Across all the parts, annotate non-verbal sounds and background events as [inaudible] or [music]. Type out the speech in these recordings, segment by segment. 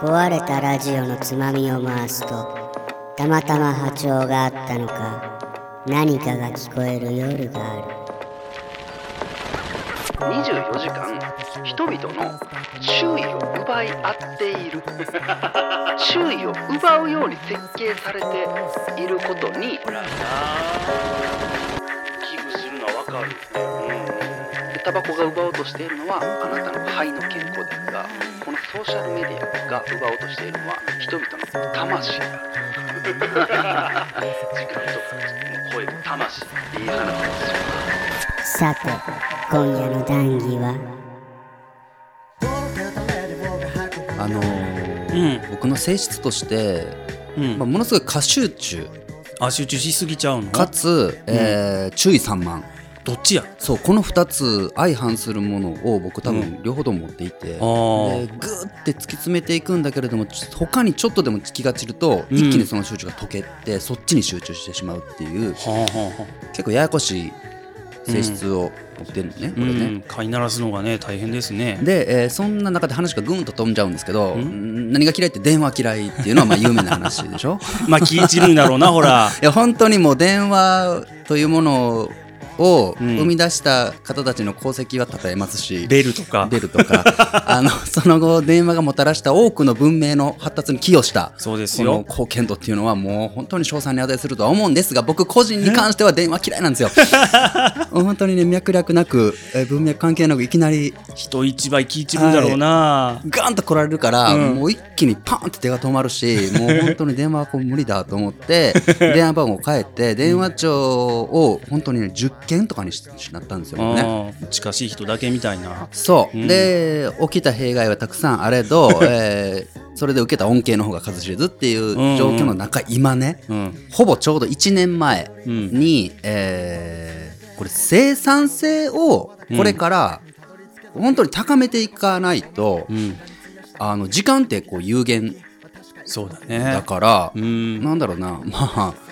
壊れたラジオのつまみを回すとたまたま波長があったのか何かが聞こえる夜がある。24時間人々の注意を奪い合っている。[laughs] 注意を奪うように設計されていることにほらな危惧するのはわかる。でタバコが奪おうとしているのはあなたの肺の健康ですがこのソーシャルメディアが奪おうとしているのは人々の魂だ。[laughs] 時間とか超える魂。いい話ですよさて今夜の談義は？あのーうん。僕の性質として、うん。まあ、ものすごい過集中。あ集中しすぎちゃうの？かつ、えー注意散漫どっちや？そうこの2つ相反するものを僕多う分両方とも持っていて、あー。でグーって突き詰めていくんだけれどもち他にちょっとでも気が散ると、うん。一気にその集中が解けてそっちに集中してしまうっていうはあはあは結構ややこしい性質を持ってるのね、あこれね。うん飼いならすのがね大変ですね。で、えーそんな中で話がぐんと飛んじゃうんですけど、ん。何が嫌いって電話嫌いっていうのはまあ有名な話でしょ？[laughs] まあ気い散るんだろうなほら。[laughs] いや本当にもう電話というものをうん。生み出した方たちの功績は称えますし、ベルとか。ベルとか。[laughs] あのその後電話がもたらした多くの文明の発達に寄与したそうですこのよ貢献度っていうのはもう本当に賞賛に値するとは思うんですが僕個人に関しては電話嫌いなんですよ。[laughs] 本当にね脈絡なくえー文脈関係なくいきなり人一倍気い散るんだろうな、ガンと来られるから、うん。もう一気にパンって手が止まるし [laughs] もう本当に電話はこう無理だと思って電話番号を変えて電話帳を本当にね10件とかにしなったんですよね。近しい人だけみたいな。そう、うん。で起きた弊害はたくさんあれど、[laughs] えーそれで受けた恩恵の方が数知れずっていう状況の中、今ねうん。ほぼちょうど1年前うん。に、えーこれ生産性をこれから本当に高めていかないと、うん。あの時間ってこう有限そうだね。だから、うん。なんだろうな。まあ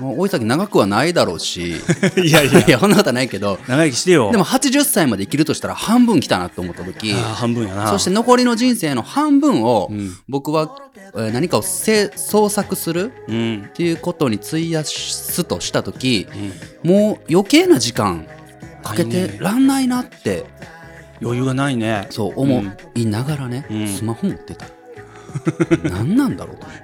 もう追い先長くはないだろうし。[laughs] いやいや。[laughs] いやそんなことはないけど。長生きしてよ。でも80歳まで生きるとしたら半分来たなと思った時。半分やな。そして残りの人生の半分をうん。僕は、えー何かをせ創作するうん。っていうことに費やすとした時もう余計な時間かけてらんないなって。余裕がないね。そう思いながらね、うん。スマホ持ってた何なんだろうと。思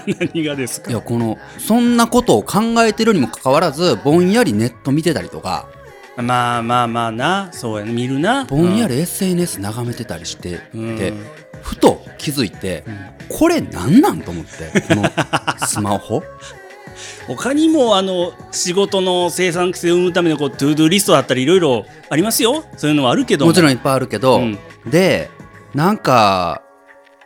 って何がですか？いやこのそんなことを考えてるにもかかわらずぼんやりネット見てたりとか。まあまあまあな。そうやね。見るな。ぼんやり SNS 眺めてたりして。うん。て、ふと気づいて、これなんなんと思ってこのスマホ？[laughs] 他にもあの仕事の生産性を生むためのこう ToDo リストだったりいろいろありますよ。そういうのはあるけどんもちろんいっぱいあるけど、うん。でなんか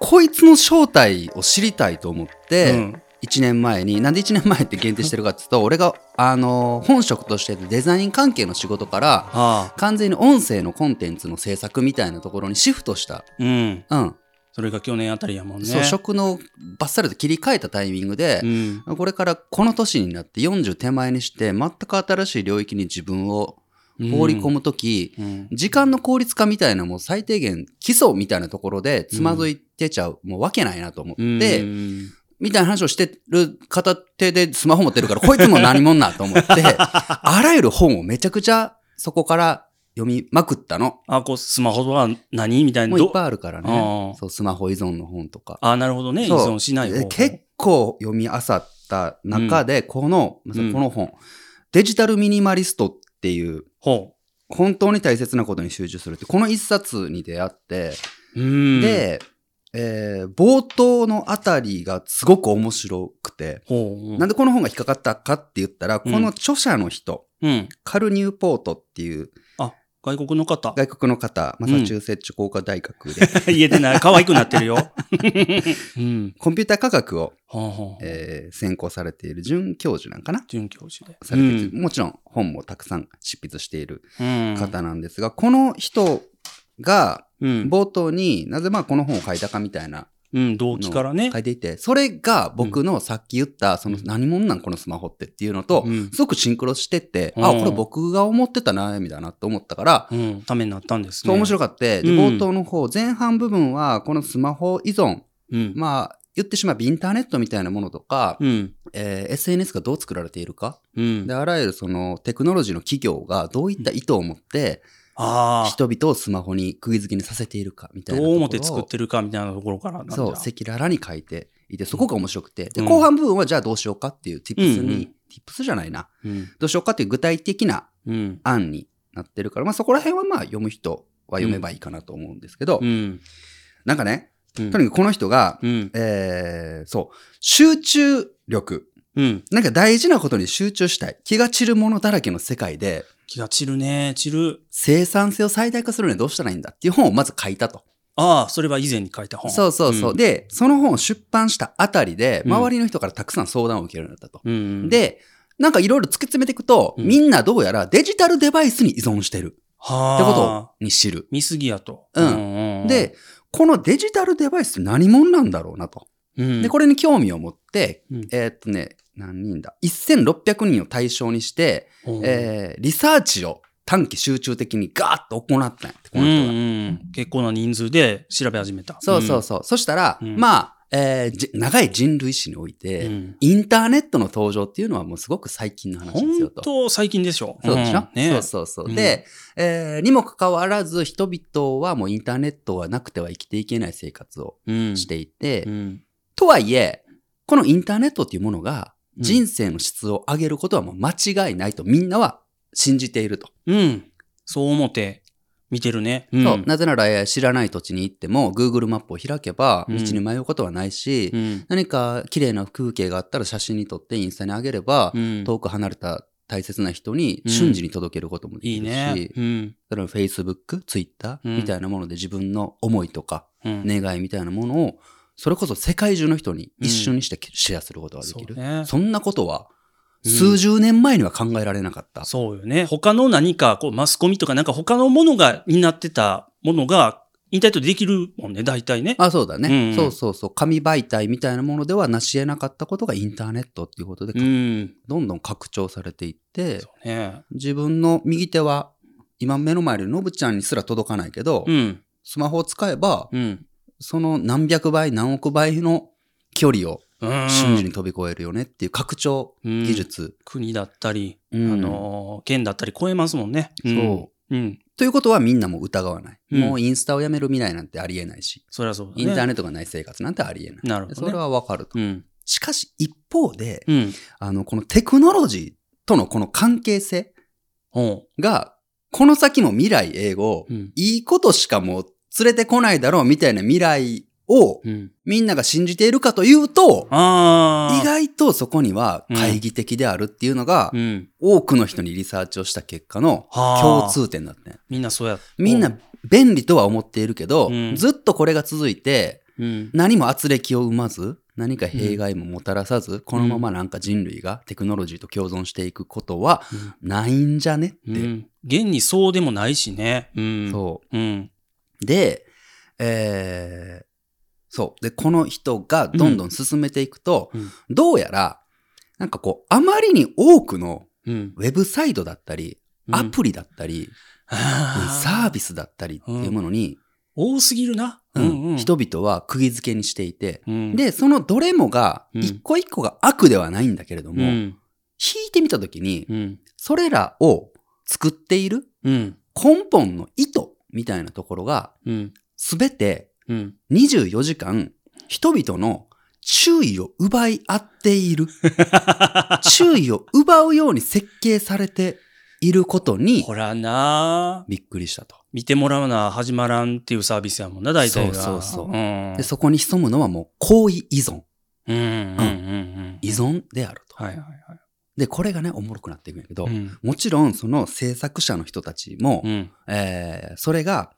こいつの正体を知りたいと思って、うん。1年前になんで1年前って限定してるかっていうと [laughs] 俺があの本職としてデザイン関係の仕事からああ。完全に音声のコンテンツの制作みたいなところにシフトした、うん。うん。それが去年あたりやもんね。そう職能をバッサリと切り替えたタイミングでう、ん。これからこの年になって40手前にして全く新しい領域に自分を放り込むとき、うん。時間の効率化みたいなもう最低限基礎みたいなところでつまずいてちゃう、もうわけないなと思って、うん。みたいな話をしてる片手でスマホ持ってるから、こいつも何者なと思って、[laughs] あらゆる本をめちゃくちゃそこから読みまくったの。あこうスマホは何みたいなどもういっぱいあるからあね。あ。そう、スマホ依存の本とか。あなるほどね。依存しない方結構読み漁った中で、この、うん。この本、デジタルミニマリストっていう、ほ本当に大切なことに集中するって、この一冊に出会って、で、えー冒頭のあたりがすごく面白くて、ほう。なんでこの本が引っかかったかって言ったら、この著者の人、うん。カル・ニューポートっていう外国の方？外国の方、マサチューセッツ工科大学で、言えてない可愛くなってるよ。[laughs] うん。コンピューター科学を、ほうほうえー専攻されている准教授なんかな？准教授で。されているもちろん本もたくさん執筆しているうん。方なんですが、この人がうん。冒頭になぜまあこの本を書いたかみたいなうん、動機からね書。いていて、それが僕のさっき言った、その何者なんこのスマホってっていうのとう、ん。すごくシンクロしてって、うんあ、これ僕が思ってた悩みだなと思ったから、うん、ためになったんですね。そう面白かって、でうん冒頭の方、前半部分はこのスマホ依存、うん。まあ、言ってしまえばインターネットみたいなものとか、うん。えー SNS がどう作られているか、うんで、。あらゆるそのテクノロジーの企業がどういった意図を持って、ああ。人々をスマホに釘付けにさせているかみたいなどうところを。思って作ってるかみたいなところからなんだそう、赤裸々に書いていて、そこが面白くて。で、うん後半部分はじゃあどうしようかっていう tips に、うんうん tips じゃないな。うん。どうしようかっていう具体的なうん。案になってるから、まあそこら辺はまあ読む人は読めばいいかなと思うんですけど、うん。なんかね、うんとにかくこの人が、うん。えー、そう、集中力。うん。なんか大事なことに集中したい。気が散るものだらけの世界で、気が散るね。散る。生産性を最大化するにはどうしたらいいんだっていう本をまず書いたと。ああ、それは以前に書いた本。そうそうそう。んで、その本を出版したあたりで、うん周りの人からたくさん相談を受けるようになったと。うん。、で、なんかいろいろ突き詰めていくと、うんみんなどうやらデジタルデバイスに依存してるはあ。ってことに知る。見すぎやと。うんんで、このデジタルデバイスって何者なんだろうなと。うん、で、これに興味を持って、うんえーっとね、何人だ ?1600 人を対象にして、うんえーリサーチを短期集中的にガーッと行ったんやって、こうんの人が。うん、結構な人数で調べ始めた。そうそうそう。そしたら、うんまあ、えーじ長い人類史において、うんインターネットの登場っていうのはもうすごく最近の話ですよ本と。当最近でしょ。そうでしょ、んねそうそうそう。うんで、えーにもかかわらず人々はもうインターネットがなくては生きていけない生活をうんしていて、うんとはいえ、このインターネットっていうものがうん人生の質を上げることはもう間違いないとみんなは信じていると。うん。そう思って見てるね。うんそうなぜなら、えー知らない土地に行っても Google マップを開けばうん道に迷うことはないし、うん何か綺麗な風景があったら写真に撮ってインスタに上げれば、うん遠く離れた大切な人にうん瞬時に届けることもできるし、いいね。うん。それは Facebook、Twitter うんみたいなもので自分の思いとかうん願いみたいなものを、それこそ世界中の人に一瞬にしてシェアすることができる。そうねそんなことはうん数十年前には考えられなかった。そうよね。他の何か、こう、マスコミとかなんか他のものが、になってたものが、インターネットでできるもんね、大体ね。あ、そうだね、うんそうそうそう。紙媒体みたいなものでは成し得なかったことがインターネットっていうことで、うん。どんどん拡張されていって、そうね。自分の右手は今目の前でのぶちゃんにすら届かないけど、うん。スマホを使えば、うん。その何百倍何億倍の距離をうん。瞬時に飛び越えるよねっていう拡張技術。国だったり、うんあのー、県だったり超えますもんね。そううん。うん。ということはみんなも疑わない。うんもうインスタをやめる未来なんてありえないし、そりゃそうだね。インターネットがない生活なんてありえない。なるほどねそれはわかると。うん。しかし一方で、うん。あの、このテクノロジーとのこの関係性。が、この先も未来英語、うん。いいことしかもう連れてこないだろうみたいな未来をうん。みんなが信じているかというと。意外とそこには懐疑的であるっていうのが、うん。多くの人にリサーチをした結果のはあ共通点だったね。みんなそうや。みんな便利とは思っているけど、うんずっとこれが続いて、うん。何も圧力を生まず、何か弊害ももたらさず、このままなんか人類がテクノロジーと共存していくことはないんじゃねって。うん。現にそうでもないしね。うん。。そううん。う。で、えー、そう。で、この人がどんどん進めていくと、うんどうやら、なんかこう、あまりに多くのうん。ウェブサイトだったり、アプリだったり、サービスだったりっていうものに、多すぎるな。うん人々は釘付けにしていて、うん、で、そのどれもが、うん一個一個が悪ではないんだけれども、うん。引いてみたときに、うん。それらを作っているうん。根本の意図みたいなところが、うん。すべてうん。24時間、人々の注意を奪い合っている。[laughs] 注意を奪うように設計されていることにほらなびっくりしたと。見てもらうな始まらんっていうサービスやもんな、大体が。そうそうそううん。で、そこに潜むのはもう行為依存。うん。うん。うん。うん。依存であると。はいはいはい。で、これがね、おもろくなっていくんやけど、うん。もちろんその制作者の人たちも、うん。えーそれが、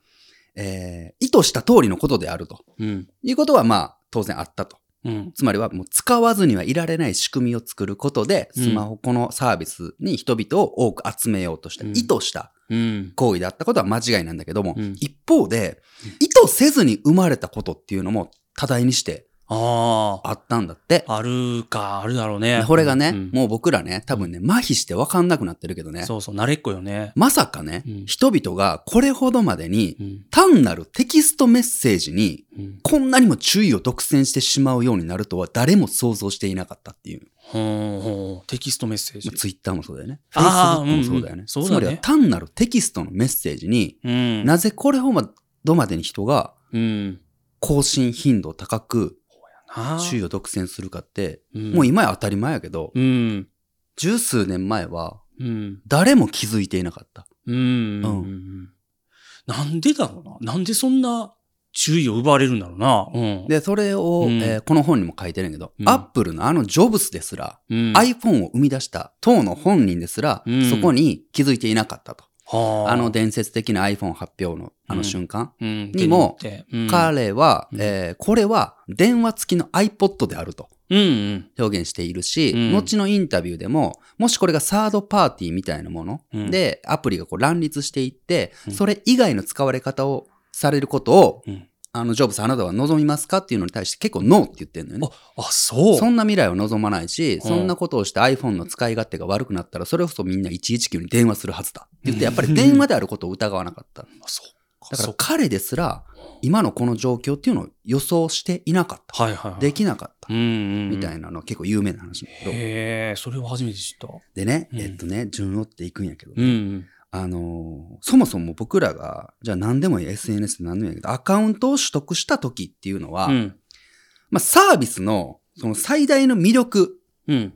えー意図した通りのことであるとうん。いうことはまあ当然あったと。うん。つまりはもう使わずにはいられない仕組みを作ることで、うんスマホこのサービスに人々を多く集めようとした、うん意図したうん。行為であったことは間違いなんだけども、うん一方で、意図せずに生まれたことっていうのも多大にしてああ。あったんだって。あるか、あるだろうね。これがね、うんもう僕らね、多分ね、麻痺して分かんなくなってるけどね、そうそう、慣れっこよね。まさかね、うん人々がこれほどまでにうん。単なるテキストメッセージにうん。こんなにも注意を独占してしまうようになるとは誰も想像していなかったっていう。ほうほう。テキストメッセージ。ツイッターもそうだよね。フあーェイスブックもそうだよね。うんうんそうだねつまりは単なるテキストのメッセージに、うん。なぜこれほどまでに人がうん。更新頻度高くなあ注意を独占するかって、うんもう今や当たり前やけど、うん。十数年前はうん。誰も気づいていなかった。うん。ううん。なんでだろうな。なんでそんな注意を奪われるんだろうな。うん。で、それを、うんえーこの本にも書いてるんやけど、うんアップルのあのジョブスですら、うん、iPhone を生み出した当の本人ですら、うんそこに気づいていなかったと。はあ。の伝説的な iPhone 発表のあの瞬間。うん、にも彼は、これは電話付きの iPod であると。表現しているし、うん。後のインタビューでも、もしこれがサードパーティーみたいなものうん。で、アプリがこう乱立していって、うん。それ以外の使われ方をされることを、うんあの、ジョブスあなたは望みますかっていうのに対して結構ノーって言ってるのよね。あ、そう。そんな未来を望まないし、んそんなことをして iPhone の使い勝手が悪くなったら、それこそみんな119に電話するはずだって言って、やっぱり電話であることを疑わなかった。あそうか。だから彼ですら、今のこの状況っていうのを予想していなかった。はいはいはい。できなかった。うんうん。みたいなのは結構有名な話だけど。へえ、それを初めて知った。でね、うんえっとね、順を追っていくんやけど、うんうん。あのーそもそも僕らが、じゃあ何でもいい SNS で何でもいいけど、アカウントを取得した時っていうのは、うん。まあサービスのその最大の魅力うん。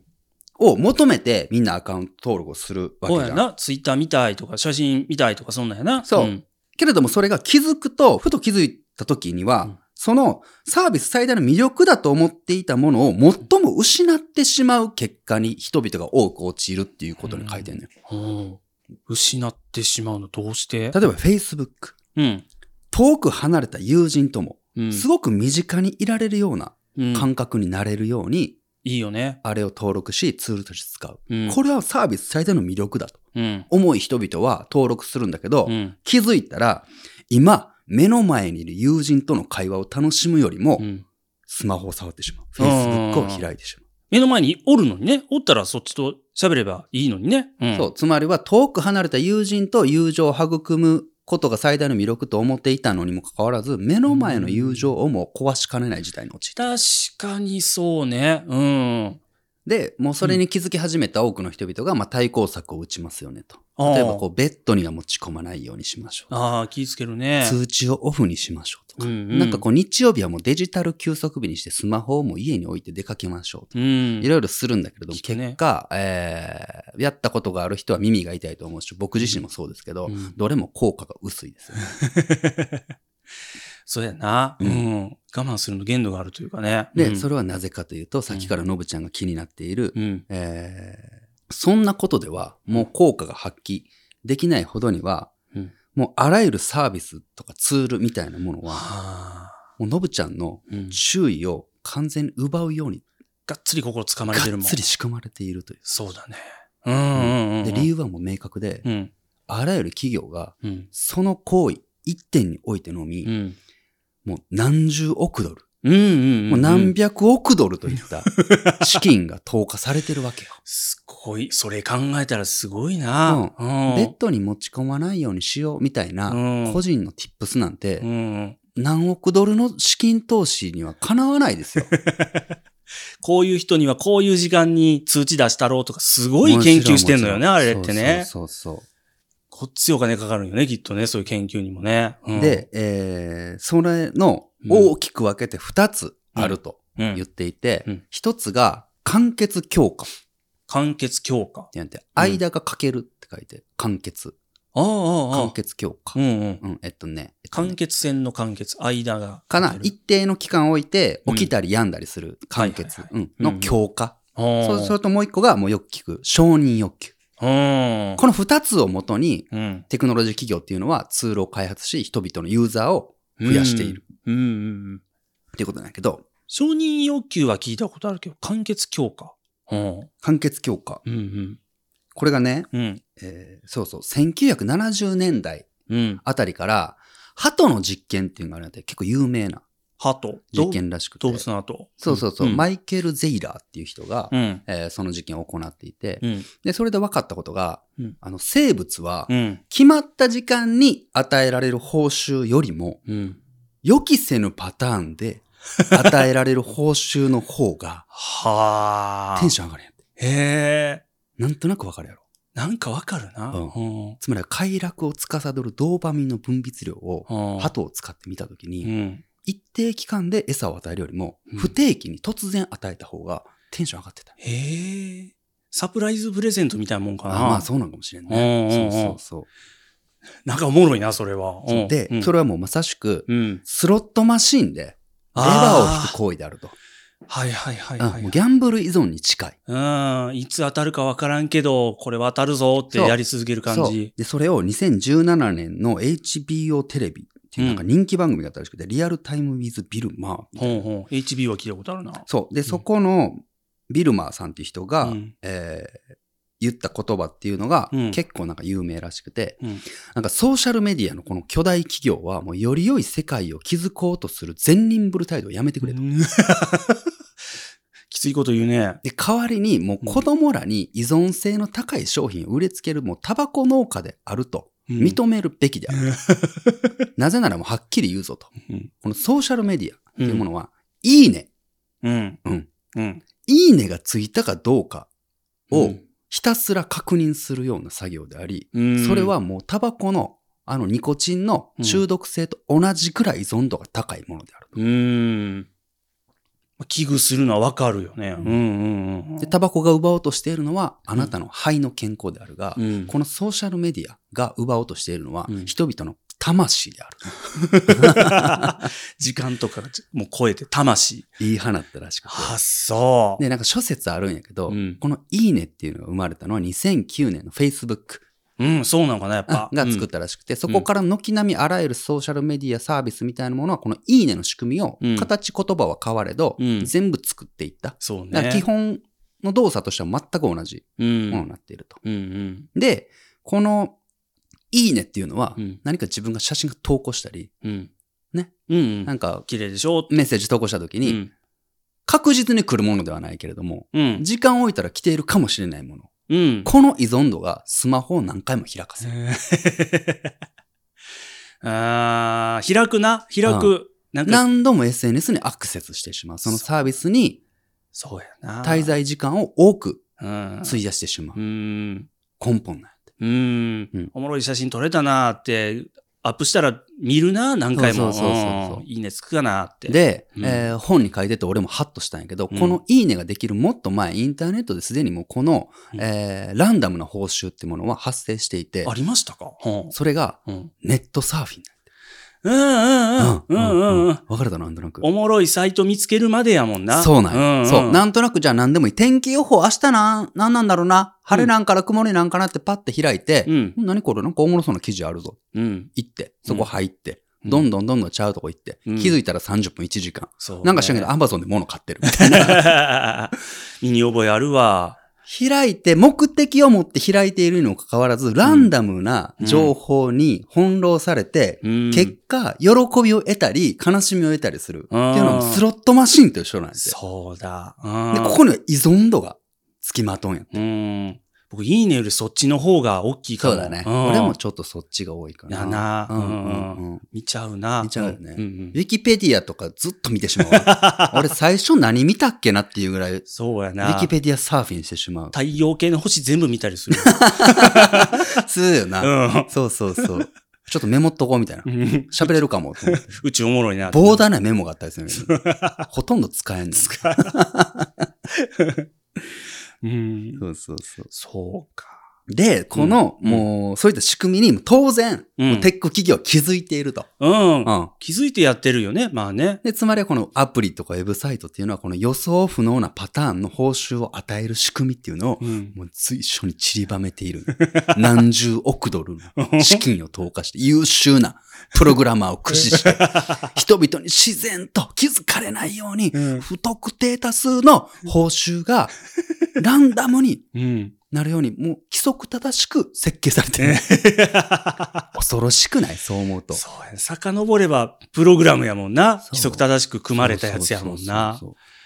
を求めてみんなアカウント登録をするわけじゃん。そうやな。ツイッター見たいとか、写真見たいとか、そんなんやな。そうんけれどもそれが気づくと、ふと気づいた時には、うんそのサービス最大の魅力だと思っていたものを最も失ってしまう結果に人々が多く陥るっていうことに書いてるのよ。うん失ってしまうの、どうして？例えば Facebook。うん。遠く離れた友人とも、うん。すごく身近にいられるようなうん感覚になれるように、いいよね。あれを登録し、ツールとして使う。うん。これはサービス最大の魅力だとうん。思い人々は登録するんだけど、うん。気づいたら、今、目の前にいる友人との会話を楽しむよりもう、ん。スマホを触ってしまう。うん Facebook を開いてしま目の前におるのにね。おったらそっちと喋ればいいのにね。うう。ん。そう。つまりは遠く離れた友人と友情を育むことが最大の魅力と思っていたのにもかかわらず、目の前の友情をも壊しかねない事態に陥った。確かにそうね。うん。で、もうそれに気づき始めた多くの人々が、まあ、対抗策を打ちますよねと。例えば、こう、ベッドには持ち込まないようにしましょう。ああ、気ぃつけるね。通知をオフにしましょうとか。うんうんなんかこう、日曜日はもうデジタル休息日にしてスマホをもう家に置いて出かけましょうとか。うん。いろいろするんだけれども、ね結果、えー、やったことがある人は耳が痛いと思うし、僕自身もそうですけど、うんどれも効果が薄いですよね。[laughs] そうやな。う。うん我慢するの限度があるというかね。で、うんそれはなぜかというと、さっきからのぶちゃんが気になっている、うん。えーそんなことではもう効果が発揮できないほどには、うんもうあらゆるサービスとかツールみたいなものは、はあ。もうのぶちゃんのうん。注意を完全に奪うように、がっつり心つかまれてるもん。がっつり仕組まれているという。そうだね。うんうんうん。で、理由はもう明確で、うん。あらゆる企業がうん。その行為一点においてのみ、うん。もう何十億ドル、うんうんうん。もう何百億ドルといった [laughs] 資金が投下されてるわけよ。すごい。それ考えたらすごいな。うん。ベッドに持ち込まないようにしようみたいなうん個人の tips なんてうん。何億ドルの資金投資にはかなわないですよ。[laughs] こういう人にはこういう時間に通知出したろうとか、すごい研究してんのよね、あれってね。そうそうそうこっちお金かかるんよね、きっとね、そういう研究にもね。うん、で、えーそれの大きく分けて2つあるとうん言っていてうん、1つが完結強化っ完結強化。て言って、間がかけるって書いて、完結。ああ、ああ、あ完あ。結強化う。んうん。うん、えっとね。完結線の完結、間が。かな一定の期間を置いて、うん起きたり病んだりする完結の強化。それともう一個がもうよく聞く承認欲求。うん。この二つをもとに、うん。テクノロジー企業っていうのはツールを開発し、人々のユーザーを増やしているうん。うんうんうん。っていうことなんやけど、承認欲求は聞いたことあるけど、完結強化。うん。完結強化。うんうん。これがね、うん。えーそうそう、1970年代うん。あたりから、鳩の実験っていうのがあるんで結構有名な鳩実験らしくて。動物の後。そうそうそう、んマイケル・ゼイラーっていう人が、うん。えーその実験を行っていて、うん。で、それで分かったことが、うんあの、生物はうん。決まった時間に与えられる報酬よりも、うん。予期せぬパターンで与えられる報酬の方がはあ。テンション上がるんやって。へえ。なんとなく分かるやろ。なんかわかるな。うんうん。つまり快楽を司るドーパミンの分泌量をうん鳩を使ってみたときに、うん。一定期間で餌を与えるよりも、うん不定期に突然与えた方がテンション上がってた。へえ。サプライズプレゼントみたいなもんかな。あまあそうなんかもしれんうんね。うんうんそうそうそう。なんかおもろいな、それは。うんで、うんそれはもうまさしく、うん。スロットマシンでレバーを引く行為であると。はいはいはいうんはい。もうギャンブル依存に近い。うん。いつ当たるかわからんけど、これは当たるぞってやり続ける感じ。で、それを2017年の HBO テレビっていうなんか人気番組があったらしくて、リアルタイムウィズ・ビルマー。ほんほん。HB は聞いたことあるな。そう。で、そこのビルマーさんっていう人が、うんえー言った言葉っていうのが、うん結構なんか有名らしくて、うんなんかソーシャルメディアのこの巨大企業はもうより良い世界を築こうとする善人ぶる態度をやめてくれと。うんきついこと言うね。で、代わりにもう子供らに依存性の高い商品を売りつけるもうタバコ農家であるとうん認めるべきである。[laughs] なぜならもうはっきり言うぞと。うんこのソーシャルメディアっていうものは、いいね、うん。うん。うん。いいねがついたかどうかをうんひたすら確認するような作業であり、うんそれはもうタバコのあのニコチンの中毒性と同じくらい依存度が高いものである。うーん。危惧するのはわかるよね。うんうんうん。で、タバコが奪おうとしているのはあなたの肺の健康であるが、うんこのソーシャルメディアが奪おうとしているのはうん人々の魂である。時間とかがもう超えて魂。言い放ったらしくて。あ、そう。で、なんか諸説あるんやけど、うんこのいいねっていうのが生まれたのは2009年の Facebook うん、そうなのかな、やっぱ。が作ったらしくて、そこから軒並みあらゆるソーシャルメディアサービスみたいなものはこのいいねの仕組みをうん形言葉は変われど、うん全部作っていった。そうね。だから基本の動作としては全く同じうん。ものになっていると。うんうん。で、このいいねっていうのはうん何か自分が写真が投稿したり、うん。ね。うんうん。なんか綺麗でしょメッセージ投稿した時に、うん。確実に来るものではないけれども、うん。時間を置いたら来ているかもしれないもの。うん。この依存度がスマホを何回も開かせる。あー開くな、開く。なんか、何度も SNS にアクセスしてしまう。そのサービスにそうやな。滞在時間を多くうん。費やしてしまうう。ん。根本なんやって。うんうん。おもろい写真撮れたなーって、アップしたら見るな、何回も。そうそうそういいねつくかなって。、で、うん。えー本に書いてて俺もハッとしたんやけど、うん。このいいねができるもっと前、インターネットですでにもうこの、うん。えーランダムな報酬ってものは発生していてあ、りましたか？うん。それがうん。ネットサーフィンうんうんうん。うんうんうん。わかるだろ、なんとなく。おもろいサイト見つけるまでやもんな。そうなんや。そう。ななんとなくじゃあ何でもいい。天気予報明日な、なんなんだろうな。晴れなんから曇りなんかなってパッて開いて、うん。何これなんかおもろそうな記事あるぞ。うん。行って、そこ入って、うんどんどんどんどんちゃうとこ行って、うん気づいたら30分1時間。そう、なんか知らんけど、アマゾンで物買ってるみたいな。[laughs] 身に覚えあるわ。開いて、目的を持って開いているにもかかわらず、ランダムな情報に翻弄されて、うん。結果、喜びを得たり、悲しみを得たりする。っていうのはうんスロットマシンと一緒なんですよ。そうだ。うん。で、ここには依存度がつきまとんや。うん。僕、いいねよりそっちの方が大きいかも。そうだね。ん俺もちょっとそっちが多いかな。やなうんうんうん。見ちゃうな。見ちゃうよねんんウィキペディアとかずっと見てしまうわ。[laughs] 俺最初何見たっけなっていうぐらい、ウそうやな。ィキペディアサーフィンしてしまう。太陽系の星全部見たりする。[laughs] そうよな。うんそうそうそう。ちょっとメモっとこうみたいなう。ん喋れるかもと思って。宇宙おもろいな。膨大なメモがあったりするほとんど使えんねん。そうん。うそうそう。そうか。で、この、うんもう、そういった仕組みに当然、テック企業は気づいていると。うん。うん。気づいてやってるよね。まあね。で、つまりはこのアプリとかウェブサイトっていうのは、この予想不能なパターンの報酬を与える仕組みっていうのを、うん。もう随所に散りばめている。[laughs] 何十億ドルの [laughs] 資金を投下して、優秀なプログラマーを駆使して、[laughs] 人々に自然と気づかれないように、うん不特定多数の報酬がランダムにうん。なるように、もう規則正しく設計されてる。[laughs] 恐ろしくない？そう思うと。そうやね。遡れば、プログラムやもんな。規則正しく組まれたやつやもんな。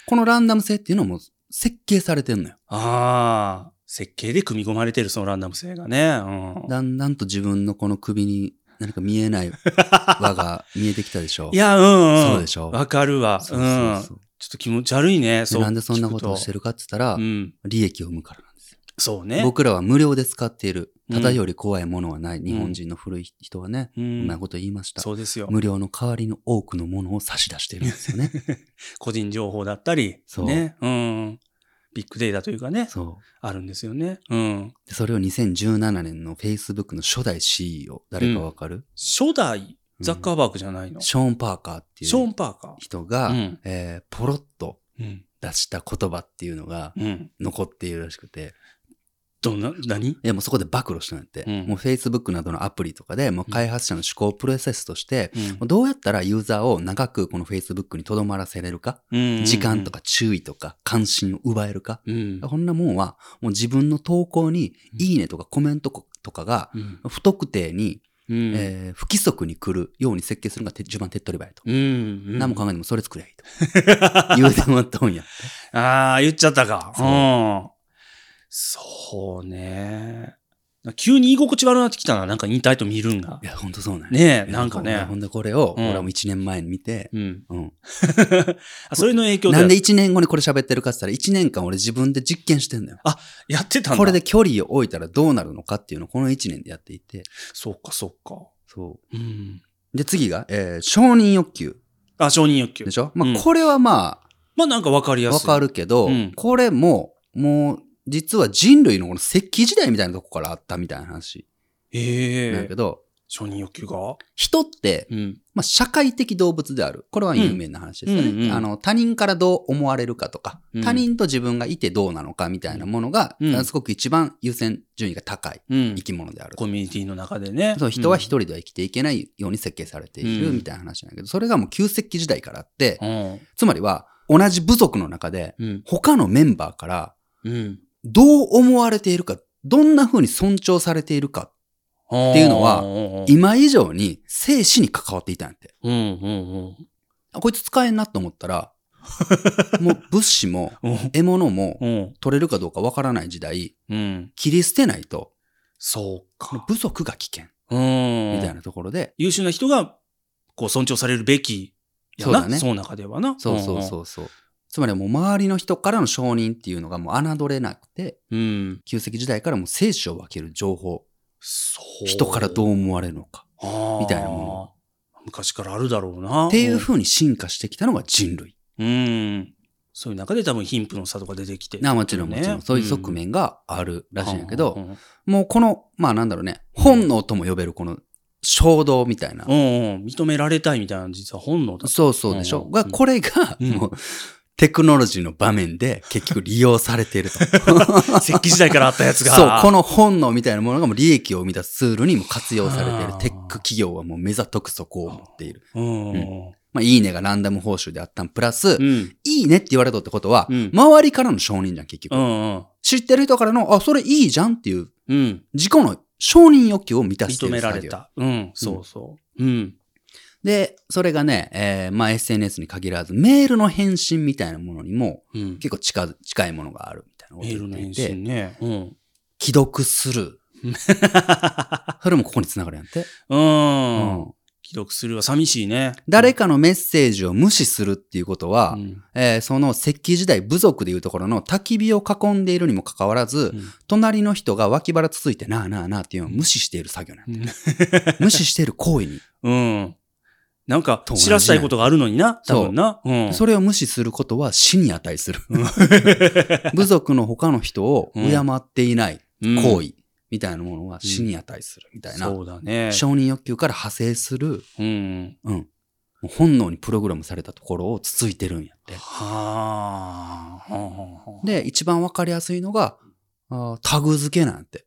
このランダム性っていうのも設計されてんのよ。ああ。設計で組み込まれてる、そのランダム性がね。うん。だんだんと自分のこの首に何か見えない輪が見えてきたでしょ。いや、うんうん。そうでしょわかるわ。そうそううん。そうちょっと気持ち悪いね。でそう。なんでそんなことをしてるるかって言ったら、うん。利益を生むから。そうね。僕らは無料で使っている。うんただより怖いものはない。日本人の古い人はね、う。うんまいこと言いました。そうですよ。無料の代わりの多くのものを差し出しているんですよね。[laughs] 個人情報だったり、そうね。うん。ビッグデータというかね、そう。あるんですよね。うん。でそれを2017年の Facebook の初代 CEO、誰かわかる、初代ザッカーバーグじゃないの？ショーン・パーカーってショーン・いうパーカ人が、ー。うん。えーポロッとうん。出した言葉っていうのがうん。残っているらしくて、どんな、何？いやもうそこで暴露したんやって、うんもう Facebook などのアプリとかでもう開発者の思考プロセスとして、うんどうやったらユーザーを長くこの Facebook に留まらせれるか、うん時間とか注意とか関心を奪えるか、うん。こんなもんはもう自分の投稿にいいねとかコメントとかがうん。不特定に、うん。えー不規則に来るように設計するのが手一番手っ取り早いと。うん。何も考えてもそれ作りゃいいと。[laughs] 言うてもらったんや。ああ、言っちゃったか。うん。そうね。急に居心地悪くなってきたな、なんかインターネット見るんがい。や、ほんとそうなんやねえ、なんかねほ。んでこれを、うん俺はもう1年前に見て、うん。うん。[laughs] あ、それの影響で。なんで1年後にこれ喋ってるかって言ったら、1年間俺自分で実験してんだよ。やってたんだ。これで。距離を置いたらどうなるのかっていうのをこの1年でやっていて。そうか、そうか。そうん。う。で、次が、えー承認欲求あ、承認欲求で。しょ？まうんあ、これはままあなんかわかりあ、やすい。わかるけど、うんこれも、もう、実は人類のこの石器時代みたいなとこからあったみたいな話ええなんやけど、承認欲求が？人って、うん。まあ、社会的動物である。これは有名な話ですよね。うんうんうんあの、他人からどう思われるかとか、うん他人と自分がいてどうなのかみたいなものが、うんすごく一番優先順位が高いうん生。き物である。コミュニティの中でね。そう人は一一人では生きていけないように設計されているうんみたいな話なんだけど、それがもう旧石器時代からあって、うん。つまりは同じ部族の中でうん。他のメンバーからうん。どう思われているか、どんな風に尊重されているか、っていうのはうん今以上に生死に関わっていたんやって。うんうんあこいつ使えんなと思ったら、[laughs] もう物資もうん。獲物もうん。取れるかどうかわからない時代、うん。切り捨てないとそうか。部族が危険うん。みたいなところで、優秀な人が、こう、尊重されるべきやな。そうだねその中ではな。そうそうそうそう。つまりもう周りの人からの承認っていうのがもう侮れなくて、うん。うん。旧石時代からもう生死を分ける情報、そう。人からどう思われるのかみたいなもの。昔からあるだろうな。っていう風に進化してきたのが人類。うん。そういう中で多分貧富の差とか出てきて。なもちろんもちろん、そういう側面があるらしいんやけど、もうこの、まあなんだろうね、本能とも呼べるこの衝動みたいな。うんうん。認められたいみたいな実は本能だ。そうそうでしょ。うんが、これが、うんもう、テクノロジーの場面で [laughs] 結局利用されていると。[laughs] 石器時代からあったやつが。そう、この本能みたいなものがもう利益を生み出すツールにも活用されている。テック企業はもう目ざとくそこを持っている。うん。うん。まあ、いいねがランダム報酬であったんプラス、うん。いいねって言われたってことは、うん周りからの承認じゃん、結局。うん。知ってる人からの、あ、それいいじゃんっていう、うん。自己の承認欲求を満たしてい認め。られた。うん。そうそう。うん。で、それがね、えーまあ SNS に限らず、メールの返信みたいなものにもうん。結構近づ近いものがあるみたいなことメーを言っていてルの返信ね。うん。既読する。[laughs] それもここに繋がるやんて。う。うんん既読するは寂しいね。誰かのメッセージを無視するっていうことは、うんえーその石器時代部族でいうところの焚き火を囲んでいるにもかかわらず、うん隣の人が脇腹つついてなあなあなあっていうのを無視している作業なんうんだ。無視している行為に。[laughs] うん。なんか、知らせたいことがあるのにな。多分な。うん。それを無視することは死に値する。[laughs] 部族の他の人を敬っていないうん行為みたいなものは死に値するみたいな、そうだね。承認欲求から派生する、うん。うん、本能にプログラムされたところをつついてるんやって。はあ。で、一番わかりやすいのが、あータグ付けなんて。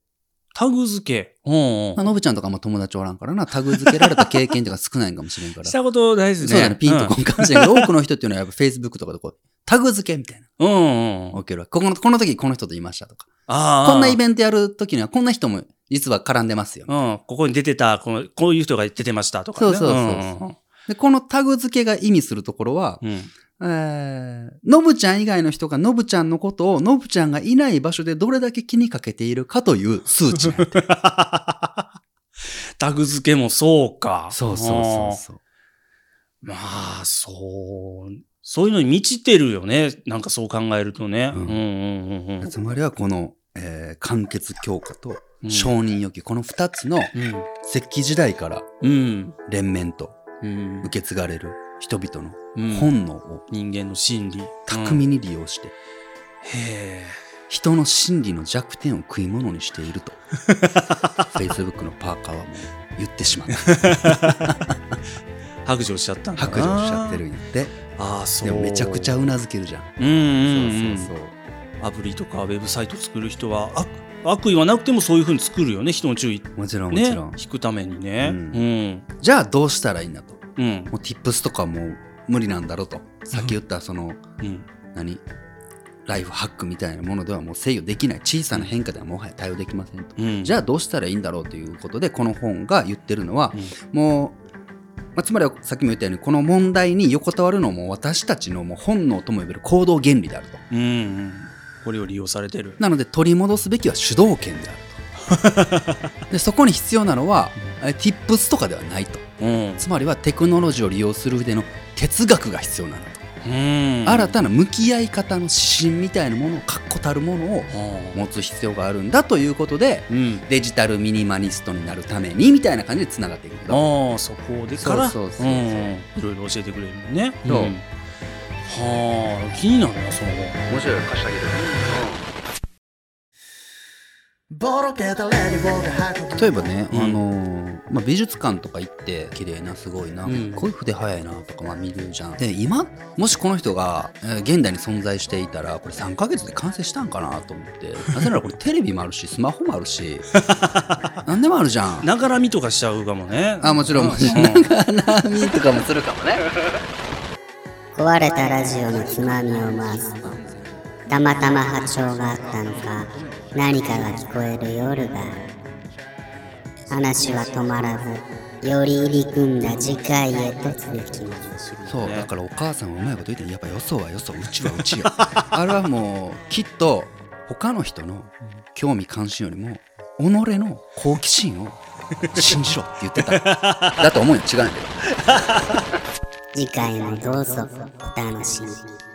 タグ付け。うんまあのぶちゃんとかも友達おらんからな、タグ付けられた経験とか少ないんかもしれんから。[laughs] したこと大事ですね。そうだね、ピンとこんかもしれんけど、[laughs] 多くの人っていうのはやっぱ Facebook とかでこう、タグ付けみたいな。うん。うんうん。起きるわけここの、この時この人といましたとか。ああ。こんなイベントやるときにはこんな人も実は絡んでますよ。うん、ここに出てた、このこういう人が出てましたとか、ね。そうそうそうそうで、このタグ付けが意味するところは、うん。うんえー、のぶちゃん以外の人がのぶちゃんのことをのぶちゃんがいない場所でどれだけ気にかけているかという数値なんで [laughs] タグ付けもそうか。そうそうそうそう。まあ、そう。そういうのに満ちてるよね。なんかそう考えるとね。ううんんうんうんうん。つまりはこの、えー完結強化とうん承認欲求、この二つの石器時代からうん。連綿とうん。受け継がれる人々のうん。本能を人間の心理。巧みに利用して、うん。へ人の心理の弱点を食い物にしていると [laughs] Facebook のパーカーはもう言ってしまった。え。[laughs] 白状しちゃったんだな。白状しちゃってるんやって。ああ、そう。でもめちゃくちゃうなずけるじゃん、うんうんうん。そうそうそう。アプリとかウェブサイト作る人は悪悪意はなくてもそういうふうに作るよね人の注意。もちろんもちねろん、引くためにね。ううん。じゃあどうしたらいいんだとうん。もう Tips とかもう無理なんだろうとさっき言ったその、うん。何？ライフハックみたいなものではもう制御できない。小さな変化ではもはや対応できませんと、うん。じゃあどうしたらいいんだろうということでこの本が言ってるのは、うん。もう、まあ、つまりはさっきも言ったようにこの問題に横たわるのも私たちのもう本能とも呼べる行動原理であると。うんうん。これを利用されてる。なので取り戻すべきは主導権であると。[laughs] でそこに必要なのは、え Tips とかではないとうん。つまりはテクノロジーを利用する上での哲学が必要なんだと、うん。新たな向き合い方の指針みたいなものを確固たるものをあ持つ必要があるんだということでーうん。デジタルミニマニストになるためにみたいな感じでつながっていくけどああそこでからそうそうそうそう。うん。いろいろ教えてくれるのね。そうん。はあ気になるなその。後面白い貸してあげる例えばね、うん。あのーまあ、美術館とか行って綺麗なすごいな、うん。こういう筆早いなとかまあ見るじゃん。で今もしこの人が、えー現代に存在していたらこれ3ヶ月で完成したんかなと思って。なぜならこれテレビもあるしスマホもあるし。[laughs] 何でもあるじゃん。ながらみとかしちゃうかもね。あもちろん。もちろん。ながらみとかもするかもね。壊れたラジオのつまみを回すとたまたま波長があったのか何かが聞こえる夜が話は止まらずより入り組んだ次回へと続きます。そうだからお母さんはうまいこと言ってやっぱよそはよそうちはうちよ。[laughs] あれはもうきっと他の人の興味関心よりも己の好奇心を信じろって言ってた。だと思うよ。違うんだけど [laughs] 次回もどうぞお楽しみに